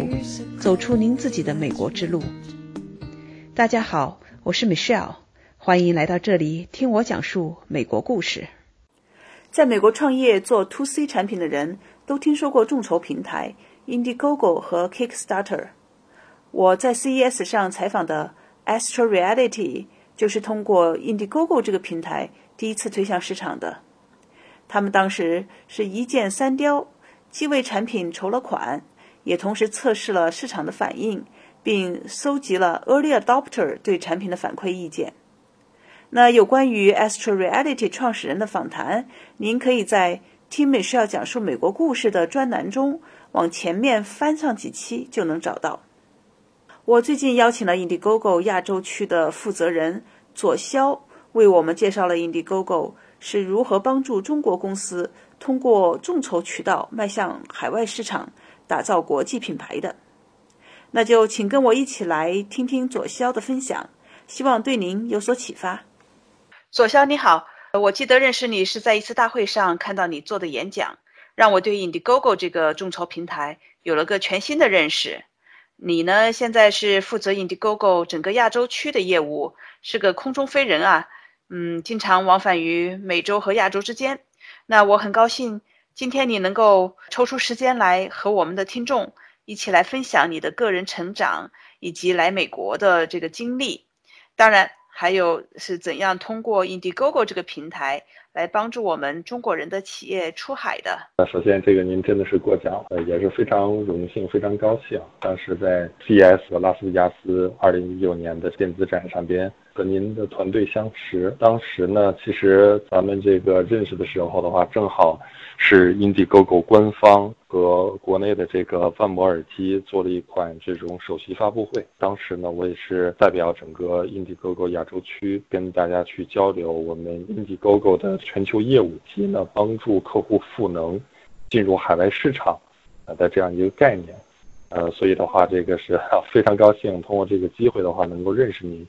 路，走出您自己的美国之路。大家好，我是 Michelle，欢迎来到这里听我讲述美国故事。在美国创业做 To C 产品的人都听说过众筹平台 Indiegogo 和 Kickstarter。我在 CES 上采访的 Astro Reality 就是通过 Indiegogo 这个平台第一次推向市场的。他们当时是一箭三雕，既为产品筹了款，也同时测试了市场的反应，并搜集了 Early Adopter 对产品的反馈意见。那有关于 Astro Reality 创始人的访谈，您可以在听美是要讲述美国故事的专栏中往前面翻上几期就能找到。我最近邀请了 Indiegogo 亚洲区的负责人左骁，为我们介绍了 Indiegogo 是如何帮助中国公司通过众筹渠道迈向海外市场，打造国际品牌的。那就请跟我一起来听听左骁的分享，希望对您有所启发。左骁你好，我记得认识你是在一次大会上看到你做的演讲，让我对 Indiegogo 这个众筹平台有了个全新的认识。你呢？现在是负责 Indiegogo 整个亚洲区的业务，是个空中飞人啊。嗯，经常往返于美洲和亚洲之间。那我很高兴今天你能够抽出时间来和我们的听众一起来分享你的个人成长以及来美国的这个经历。当然，还有是怎样通过 Indiegogo 这个平台。来帮助我们中国人的企业出海的。那首先，这个您真的是过奖，呃，也是非常荣幸、非常高兴。当时在 CES 拉斯维加斯二零一九年的电子展上边和您的团队相识。当时呢，其实咱们这个认识的时候的话，正好是 Indiegogo 官方。和国内的这个万博耳机做了一款这种首席发布会。当时呢，我也是代表整个 Indiegogo 亚洲区跟大家去交流我们 Indiegogo 的全球业务及呢帮助客户赋能进入海外市场的这样一个概念。呃，所以的话，这个是 非常高兴通过这个机会的话能够认识您。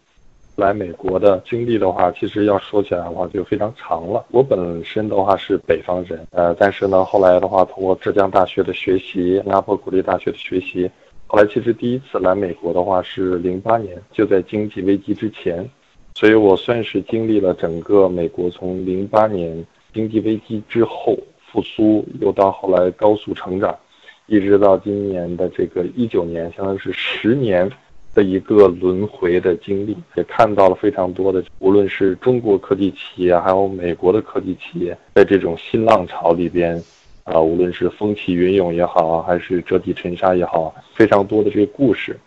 来美国的经历的话，其实要说起来的话就非常长了。我本身的话是北方人，呃，但是呢，后来的话通过浙江大学的学习，新加坡国立大学的学习，后来其实第一次来美国的话是零八年，就在经济危机之前，所以我算是经历了整个美国从零八年经济危机之后复苏，又到后来高速成长，一直到今年的这个一九年，相当于是十年。的一个轮回的经历，也看到了非常多的，无论是中国科技企业，还有美国的科技企业，在这种新浪潮里边，啊，无论是风起云涌也好，还是折戟沉沙也好，非常多的这个故事。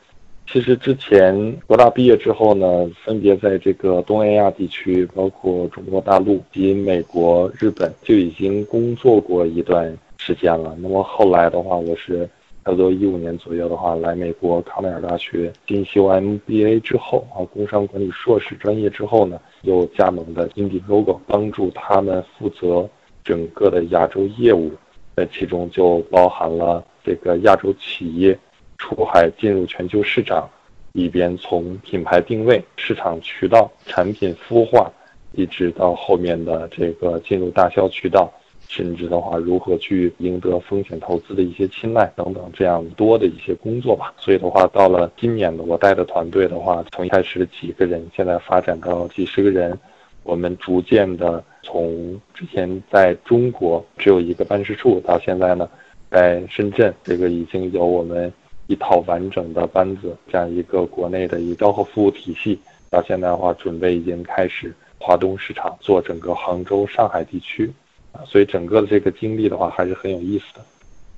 其实之前国大毕业之后呢，分别在这个东南亚地区，包括中国大陆及美国、日本，就已经工作过一段时间了。那么后来的话，我是。差不多一五年左右的话，来美国康奈尔大学进修 MBA 之后啊，工商管理硕士专业之后呢，又加盟的 Indiegogo，帮助他们负责整个的亚洲业务，在其中就包含了这个亚洲企业出海进入全球市场，里边从品牌定位、市场渠道、产品孵化，一直到后面的这个进入大销渠道。甚至的话，如何去赢得风险投资的一些青睐等等，这样多的一些工作吧。所以的话，到了今年的我带的团队的话，从一开始的几个人，现在发展到几十个人，我们逐渐的从之前在中国只有一个办事处，到现在呢，在深圳这个已经有我们一套完整的班子，这样一个国内的一个客服务体系，到现在的话，准备已经开始华东市场，做整个杭州、上海地区。所以整个的这个经历的话，还是很有意思的。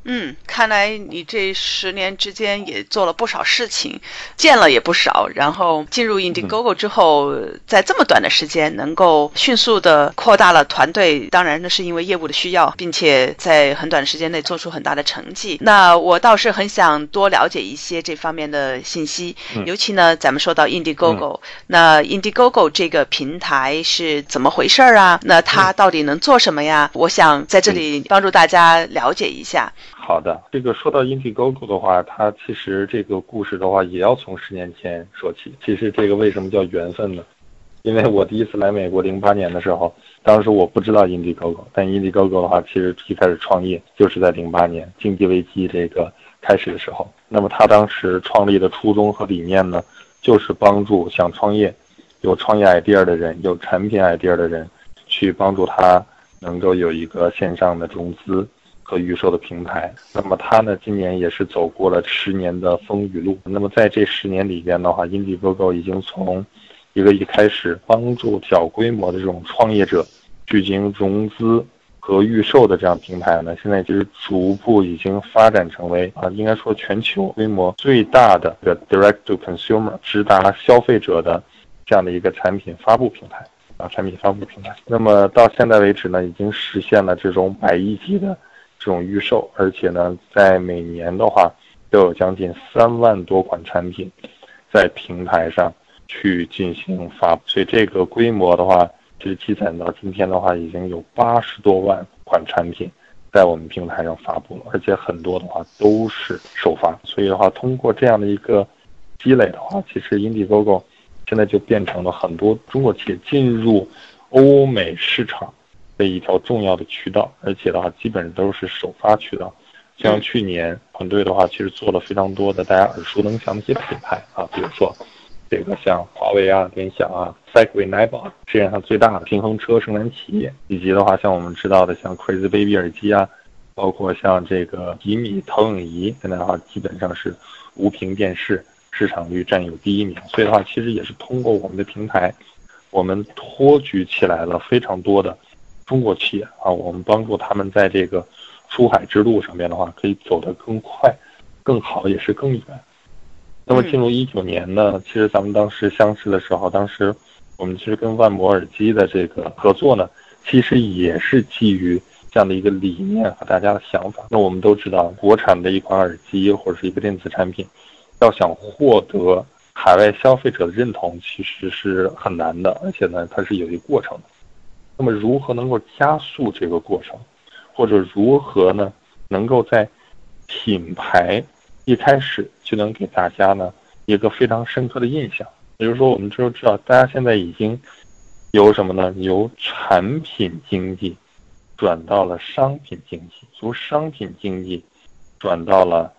嗯，看来你这十年之间也做了不少事情，见了也不少。然后进入 Indiegogo 之后，在这么短的时间能够迅速的扩大了团队，当然那是因为业务的需要，并且在很短的时间内做出很大的成绩。那我倒是很想多了解一些这方面的信息，尤其呢，咱们说到 Indiegogo，那 Indiegogo 这个平台是怎么回事儿啊？那它到底能做什么呀？我想在这里帮助大家了解一下。好的，这个说到 Indiegogo 的话，它其实这个故事的话，也要从十年前说起。其实这个为什么叫缘分呢？因为我第一次来美国零八年的时候，当时我不知道 Indiegogo，但 Indiegogo 的话，其实一开始创业就是在零八年经济危机这个开始的时候，那么他当时创立的初衷和理念呢，就是帮助想创业、有创业 idea 的人、有产品 idea 的人，去帮助他能够有一个线上的融资和预售的平台。那么他呢，今年也是走过了十年的风雨路。那么在这十年里边的话，Indiegogo 已经从一个一开始帮助小规模的这种创业者去进行融资。和预售的这样平台呢，现在就是逐步已经发展成为啊，应该说全球规模最大的个 direct to consumer 直达消费者的这样的一个产品发布平台啊，产品发布平台。那么到现在为止呢，已经实现了这种百亿级的这种预售，而且呢，在每年的话都有将近三万多款产品在平台上去进行发布，所以这个规模的话。其实积攒到今天的话，已经有八十多万款产品在我们平台上发布了，而且很多的话都是首发。所以的话，通过这样的一个积累的话，其实 Indiegogo 现在就变成了很多中国企业进入欧美市场的一条重要的渠道，而且的话，基本上都是首发渠道。像去年团队的话，其实做了非常多的大家耳熟能详的一些品牌啊，比如说。这个像华为啊、联想啊、Segway、n i b o 世界上最大的平衡车生产企业，以及的话像我们知道的像 Crazy Baby 耳机啊，包括像这个吉米投影仪，现在的话基本上是无屏电视市场率占有第一名。所以的话，其实也是通过我们的平台，我们托举起来了非常多的中国企业啊，我们帮助他们在这个出海之路上面的话，可以走得更快、更好，也是更远。那么进入一九年呢，其实咱们当时相识的时候，当时我们其实跟万博耳机的这个合作呢，其实也是基于这样的一个理念和大家的想法。那我们都知道，国产的一款耳机或者是一个电子产品，要想获得海外消费者的认同，其实是很难的，而且呢，它是有一个过程的。那么如何能够加速这个过程，或者如何呢，能够在品牌？一开始就能给大家呢一个非常深刻的印象，比如说我们都知道，大家现在已经由什么呢？由产品经济转到了商品经济，由商品经济转到了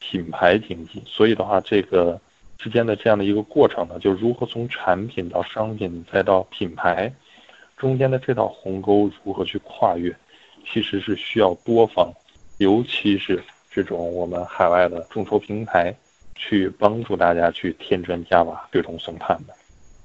品牌经济。所以的话，这个之间的这样的一个过程呢，就如何从产品到商品再到品牌，中间的这道鸿沟如何去跨越，其实是需要多方，尤其是。这种我们海外的众筹平台，去帮助大家去添砖加瓦、对冲送炭的，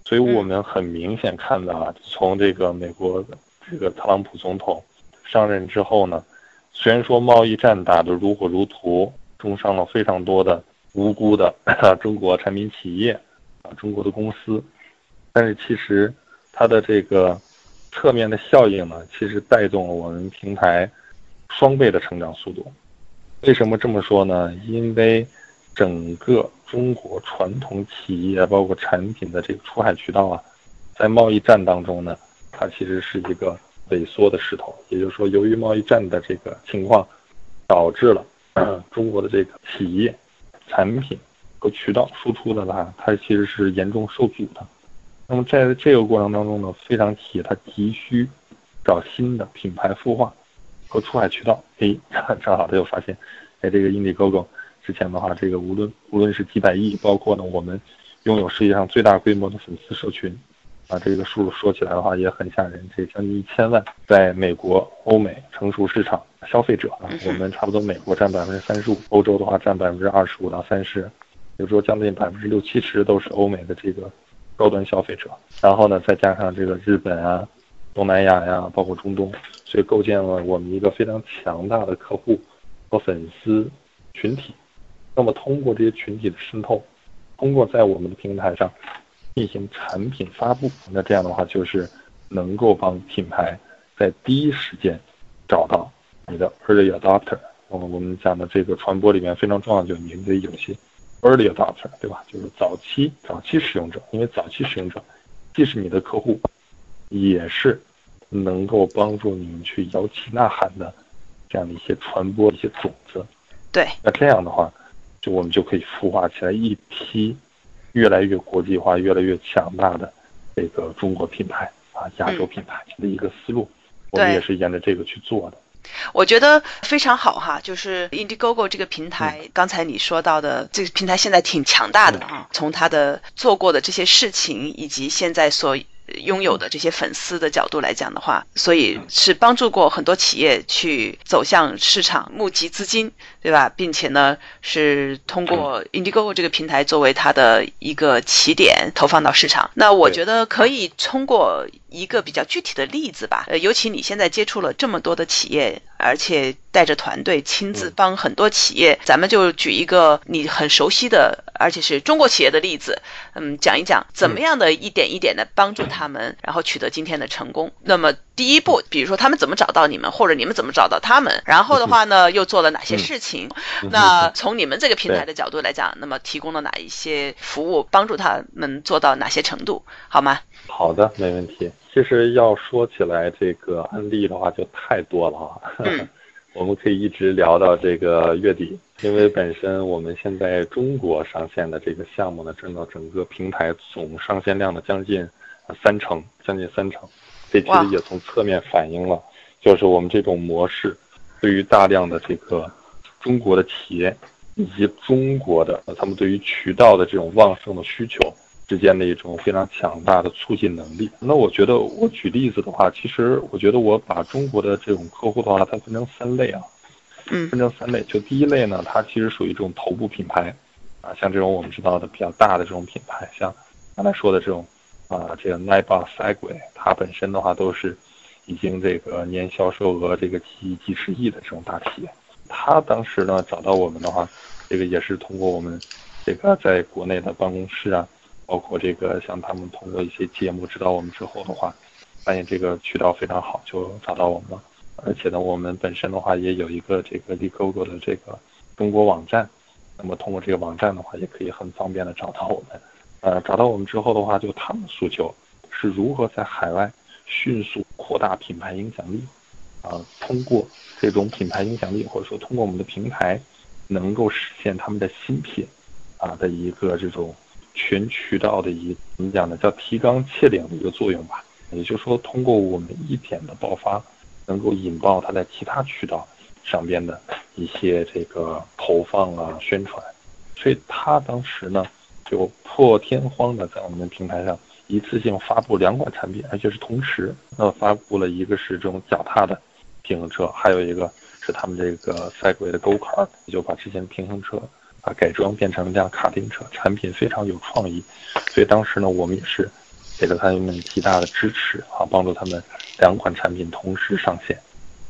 所以我们很明显看到啊，从这个美国这个特朗普总统上任之后呢，虽然说贸易战打得如火如荼，重伤了非常多的无辜的 中国产品企业啊，中国的公司，但是其实它的这个侧面的效应呢，其实带动了我们平台双倍的成长速度。为什么这么说呢？因为整个中国传统企业，包括产品的这个出海渠道啊，在贸易战当中呢，它其实是一个萎缩的势头。也就是说，由于贸易战的这个情况，导致了 中国的这个企业、产品和渠道输出的话，它其实是严重受阻的。那么在这个过程当中呢，非常企业它急需找新的品牌孵化。和出海渠道，哎，正好他又发现，哎，这个 Indiegogo 之前的话，这个无论无论是几百亿，包括呢我们拥有世界上最大规模的粉丝社群，啊，这个数说起来的话也很吓人，这将近一千万，在美国、欧美成熟市场消费者啊，我们差不多美国占百分之三十五，欧洲的话占百分之二十五到三十，有时候将近百分之六七十都是欧美的这个高端消费者，然后呢再加上这个日本啊。东南亚呀，包括中东，所以构建了我们一个非常强大的客户和粉丝群体。那么，通过这些群体的渗透，通过在我们的平台上进行产品发布，那这样的话就是能够帮品牌在第一时间找到你的 early adopter。我们我们讲的这个传播里面非常重要，就是你的有些 early adopter，对吧？就是早期早期使用者，因为早期使用者既是你的客户，也是。能够帮助你们去摇旗呐喊的这样的一些传播一些种子，对，那这样的话，就我们就可以孵化起来一批越来越国际化、越来越强大的这个中国品牌啊，亚洲品牌的一个思路。我们也是沿着这个去做的。我觉得非常好哈，就是 Indiegogo 这个平台，刚才你说到的这个平台现在挺强大的啊，从它的做过的这些事情以及现在所。拥有的这些粉丝的角度来讲的话，所以是帮助过很多企业去走向市场、募集资金，对吧？并且呢，是通过 Indiegogo 这个平台作为它的一个起点，投放到市场。那我觉得可以通过一个比较具体的例子吧，呃，尤其你现在接触了这么多的企业，而且带着团队亲自帮很多企业，咱们就举一个你很熟悉的，而且是中国企业的例子，嗯，讲一讲怎么样的一点一点的帮助他们，然后取得今天的成功。那么第一步，比如说他们怎么找到你们，或者你们怎么找到他们，然后的话呢，又做了哪些事情？那从你们这个平台的角度来讲，那么提供了哪一些服务，帮助他们做到哪些程度，好吗？好的，没问题。其实要说起来，这个案例的话就太多了啊。嗯。我们可以一直聊到这个月底，因为本身我们现在中国上线的这个项目呢，占到整个平台总上线量的将近三成，将近三成。这其实也从侧面反映了，就是我们这种模式对于大量的这个中国的企业以及中国的他们对于渠道的这种旺盛的需求。之间的一种非常强大的促进能力。那我觉得，我举例子的话，其实我觉得我把中国的这种客户的话，它分成三类啊，嗯，分成三类。就第一类呢，它其实属于这种头部品牌，啊，像这种我们知道的比较大的这种品牌，像刚才说的这种，啊，这个 Nike、Segway，它本身的话都是已经这个年销售额这个几几十亿的这种大企业。他当时呢找到我们的话，这个也是通过我们这个在国内的办公室啊。包括这个，像他们通过一些节目知道我们之后的话，发现这个渠道非常好，就找到我们了。而且呢，我们本身的话也有一个这个 l e g o g o 的这个中国网站，那么通过这个网站的话，也可以很方便的找到我们。呃，找到我们之后的话，就他们诉求是如何在海外迅速扩大品牌影响力，啊，通过这种品牌影响力，或者说通过我们的平台，能够实现他们的新品，啊的一个这种。全渠道的一怎么讲呢？叫提纲挈领的一个作用吧。也就是说，通过我们一点的爆发，能够引爆它在其他渠道上边的一些这个投放啊、宣传。所以他当时呢，就破天荒的在我们的平台上一次性发布两款产品，而且是同时。那发布了一个是这种脚踏的平衡车，还有一个是他们这个赛轨的 Go Car，也就把之前的平衡车。把改装变成一辆卡丁车，产品非常有创意，所以当时呢，我们也是给了他们极大的支持啊，帮助他们两款产品同时上线，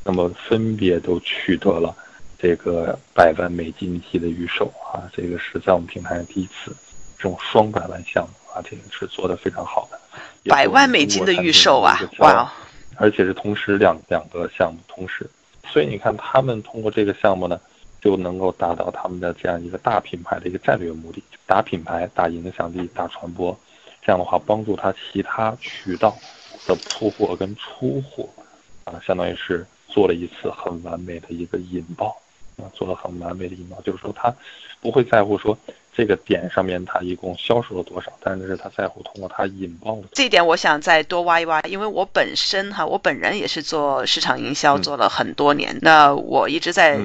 那么分别都取得了这个百万美金级的预售啊，这个是在我们平台上第一次这种双百万项目啊，这个是做的非常好的。百万美金的预售啊，哇！而且是同时两两个项目同时，所以你看他们通过这个项目呢。就能够达到他们的这样一个大品牌的一个战略目的，打品牌、打影响力、打传播，这样的话帮助他其他渠道的铺货跟出货，啊，相当于是做了一次很完美的一个引爆，啊，做了很完美的引爆，就是说他不会在乎说这个点上面他一共销售了多少，但是他在乎通过他引爆。这一点我想再多挖一挖，因为我本身哈，我本人也是做市场营销做了很多年，那我一直在。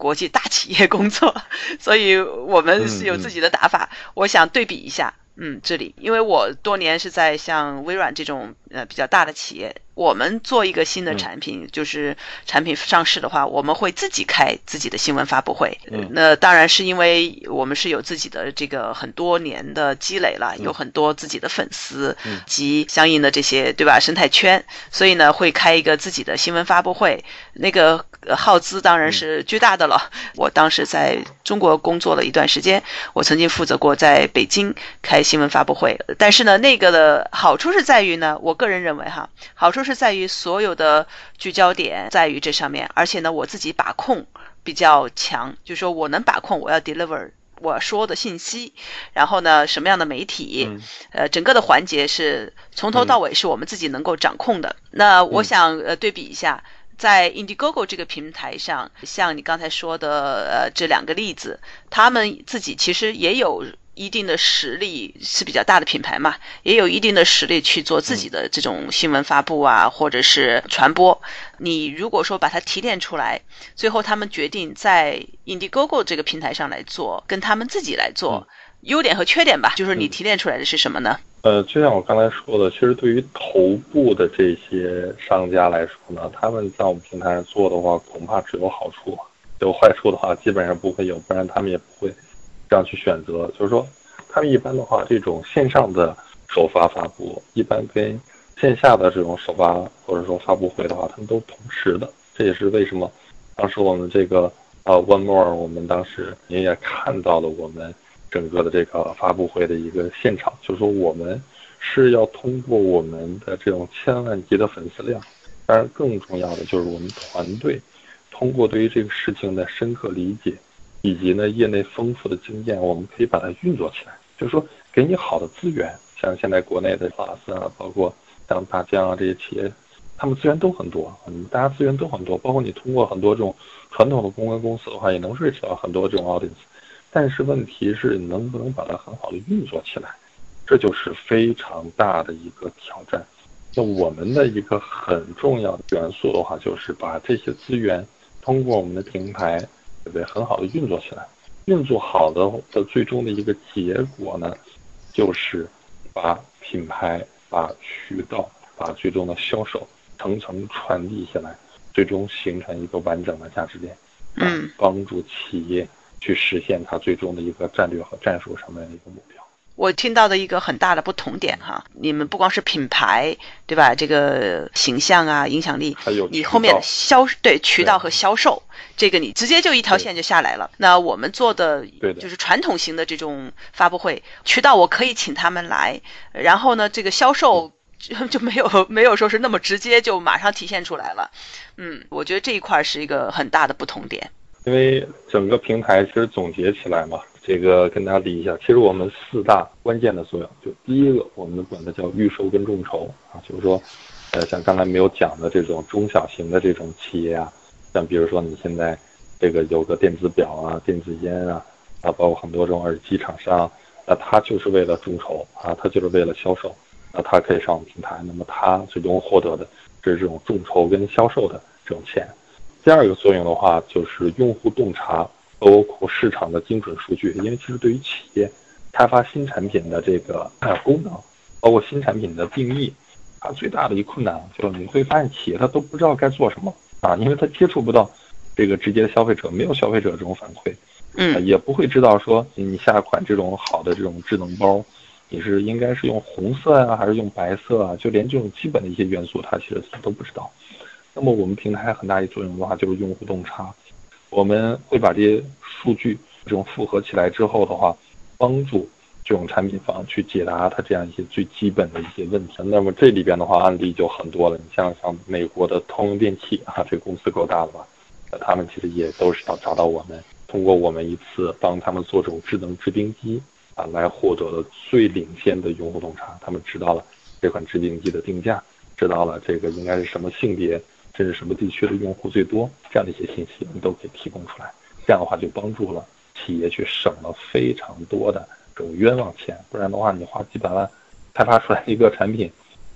国际大企业工作，所以我们是有自己的打法。我想对比一下，嗯，这里，因为我多年是在像微软这种呃比较大的企业。我们做一个新的产品，就是产品上市的话，我们会自己开自己的新闻发布会。那当然是因为我们是有自己的这个很多年的积累了，有很多自己的粉丝及相应的这些对吧生态圈，所以呢会开一个自己的新闻发布会。那个耗资当然是巨大的了。我当时在中国工作了一段时间，我曾经负责过在北京开新闻发布会。但是呢，那个的好处是在于呢，我个人认为哈，好处是。在于所有的聚焦点在于这上面，而且呢，我自己把控比较强，就是说我能把控我要 deliver 我说的信息，然后呢，什么样的媒体，呃，整个的环节是从头到尾是我们自己能够掌控的。那我想呃对比一下，在 Indiegogo 这个平台上，像你刚才说的呃这两个例子，他们自己其实也有。一定的实力是比较大的品牌嘛，也有一定的实力去做自己的这种新闻发布啊，或者是传播。你如果说把它提炼出来，最后他们决定在 Indiegogo 这个平台上来做，跟他们自己来做，优点和缺点吧，就是你提炼出来的是什么呢？呃，就像我刚才说的，其实对于头部的这些商家来说呢，他们在我们平台上做的话，恐怕只有好处，有坏处的话基本上不会有，不然他们也不会这样去选择。就是说，他们一般的话，这种线上的首发发布，一般跟线下的这种首发或者说发布会的话，他们都同时的。这也是为什么当时我们这个呃 One More，我们当时您也看到了我们。整个的这个发布会的一个现场，就是说我们是要通过我们的这种千万级的粉丝量，当然更重要的就是我们团队通过对于这个事情的深刻理解，以及呢业内丰富的经验，我们可以把它运作起来。就是说给你好的资源，像现在国内的华斯啊，包括像大疆啊这些企业，他们资源都很多，嗯，大家资源都很多，包括你通过很多这种传统的公关公司的话，也能 reach 到很多这种 audience。但是问题是能不能把它很好的运作起来，这就是非常大的一个挑战。那我们的一个很重要的元素的话，就是把这些资源通过我们的平台，对不对？很好的运作起来。运作好的的最终的一个结果呢，就是把品牌、把渠道、把最终的销售层层传递下来，最终形成一个完整的价值链，嗯，帮助企业。去实现它最终的一个战略和战术上面的一个目标。我听到的一个很大的不同点哈，你们不光是品牌对吧？这个形象啊，影响力，还有你后面的销对渠道和销售，这个你直接就一条线就下来了。那我们做的就是传统型的这种发布会，渠道我可以请他们来，然后呢，这个销售就就没有没有说是那么直接就马上体现出来了。嗯，我觉得这一块是一个很大的不同点。因为整个平台其实总结起来嘛，这个跟大家理一下，其实我们四大关键的作用，就第一个，我们管它叫预售跟众筹啊，就是说，呃，像刚才没有讲的这种中小型的这种企业啊，像比如说你现在这个有个电子表啊、电子烟啊，啊，包括很多这种耳机厂商，那他就是为了众筹啊，他就是为了销售，那他可以上我们平台，那么他最终获得的是这种众筹跟销售的这种钱。第二个作用的话，就是用户洞察，包括市场的精准数据。因为其实对于企业开发新产品的这个功能，包括新产品的定义，它，最大的一困难就是你会发现企业它都不知道该做什么啊，因为它接触不到这个直接的消费者，没有消费者这种反馈，嗯，也不会知道说你下款这种好的这种智能包，你是应该是用红色呀，还是用白色啊？就连这种基本的一些元素，它其实都不知道。那么我们平台很大一作用的话，就是用户洞察。我们会把这些数据这种复合起来之后的话，帮助这种产品方去解答它这样一些最基本的一些问题。那么这里边的话案例就很多了。你像像美国的通用电器啊，这个公司够大的吧？他们其实也都是要找到我们，通过我们一次帮他们做这种智能制冰机啊，来获得了最领先的用户洞察。他们知道了这款制冰机的定价，知道了这个应该是什么性别。甚至什么地区的用户最多，这样的一些信息，你都可以提供出来。这样的话，就帮助了企业去省了非常多的这种冤枉钱。不然的话，你花几百万开发出来一个产品，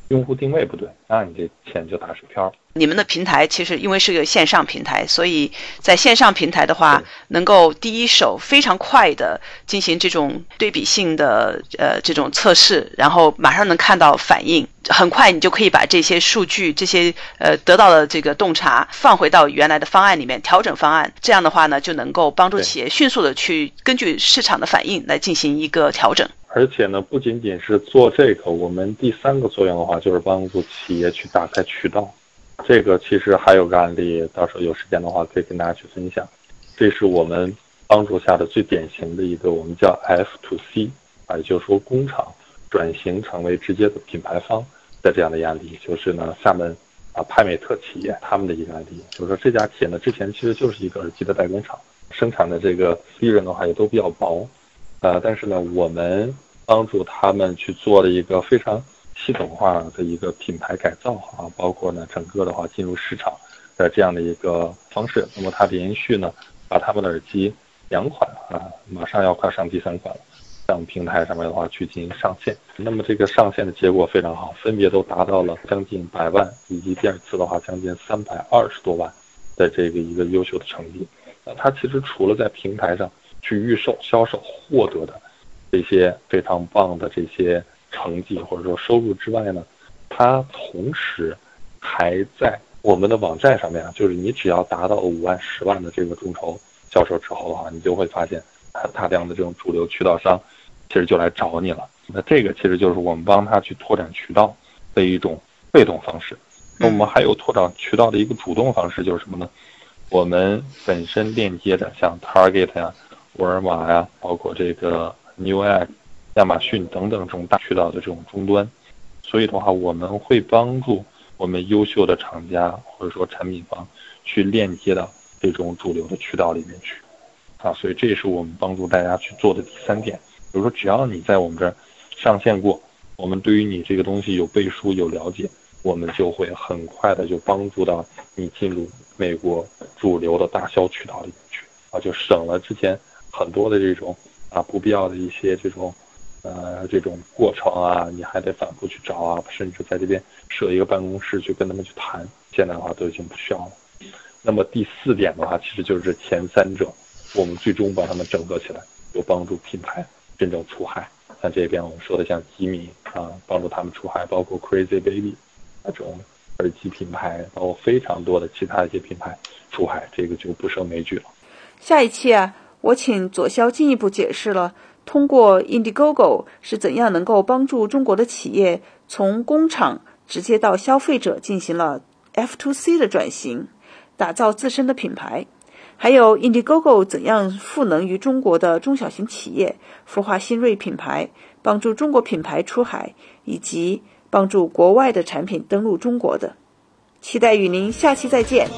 用户定位不对，那你这钱就打水漂。你们的平台其实因为是个线上平台，所以在线上平台的话，能够第一手非常快的进行这种对比性的呃这种测试，然后马上能看到反应，很快你就可以把这些数据、这些呃得到的这个洞察放回到原来的方案里面调整方案。这样的话呢，就能够帮助企业迅速的去根据市场的反应来进行一个调整。而且呢，不仅仅是做这个，我们第三个作用的话，就是帮助企业去打开渠道。这个其实还有个案例，到时候有时间的话可以跟大家去分享。这是我们帮助下的最典型的一个，我们叫 F to C，啊，也就是说工厂转型成为直接的品牌方的这样的案例。就是呢，厦门啊派美特企业他们的一个案例，就是说这家企业呢之前其实就是一个耳机的代工厂，生产的这个利润的话也都比较薄，呃，但是呢我们帮助他们去做了一个非常。系统化的一个品牌改造啊，包括呢整个的话进入市场的这样的一个方式。那么它连续呢把他们的耳机两款啊，马上要快上第三款了，向平台上面的话去进行上线。那么这个上线的结果非常好，分别都达到了将近百万，以及第二次的话将近三百二十多万的这个一个优秀的成绩。那它其实除了在平台上去预售、销售获得的这些非常棒的这些成绩或者说收入之外呢，它同时还在我们的网站上面啊，就是你只要达到五万、十万的这个众筹销售之后的话，你就会发现，大量的这种主流渠道商其实就来找你了。那这个其实就是我们帮他去拓展渠道的一种被动方式。那我们还有拓展渠道的一个主动方式，就是什么呢？我们本身链接的像 Target 呀、沃尔玛呀，包括这个 Newegg、亚马逊等等这种大渠道的这种终端，所以的话，我们会帮助我们优秀的厂家或者说产品方去链接到这种主流的渠道里面去，啊，所以这也是我们帮助大家去做的第三点。比如说，只要你在我们这儿上线过，我们对于你这个东西有背书、有了解，我们就会很快的就帮助到你进入美国主流的大销渠道里面去，啊，就省了之前很多的这种啊不必要的一些这种呃这种过程啊，你还得反复去找啊，甚至在这边设一个办公室去跟他们去谈，现在的话都已经不需要了。那么第四点的话，其实就是前三者，我们最终把他们整合起来，有帮助品牌真正出海。像这边我们说的像吉米啊，帮助他们出海，包括 Crazy Baby 那种耳机品牌，包括非常多的其他一些品牌出海，这个就不胜枚举了。下一期，我请左骁进一步解释了通过 Indiegogo 是怎样能够帮助中国的企业从工厂直接到消费者进行了 F to C 的转型，打造自身的品牌。还有 Indiegogo 怎样赋能于中国的中小型企业，孵化新锐品牌，帮助中国品牌出海，以及帮助国外的产品登陆中国的。期待与您下期再见。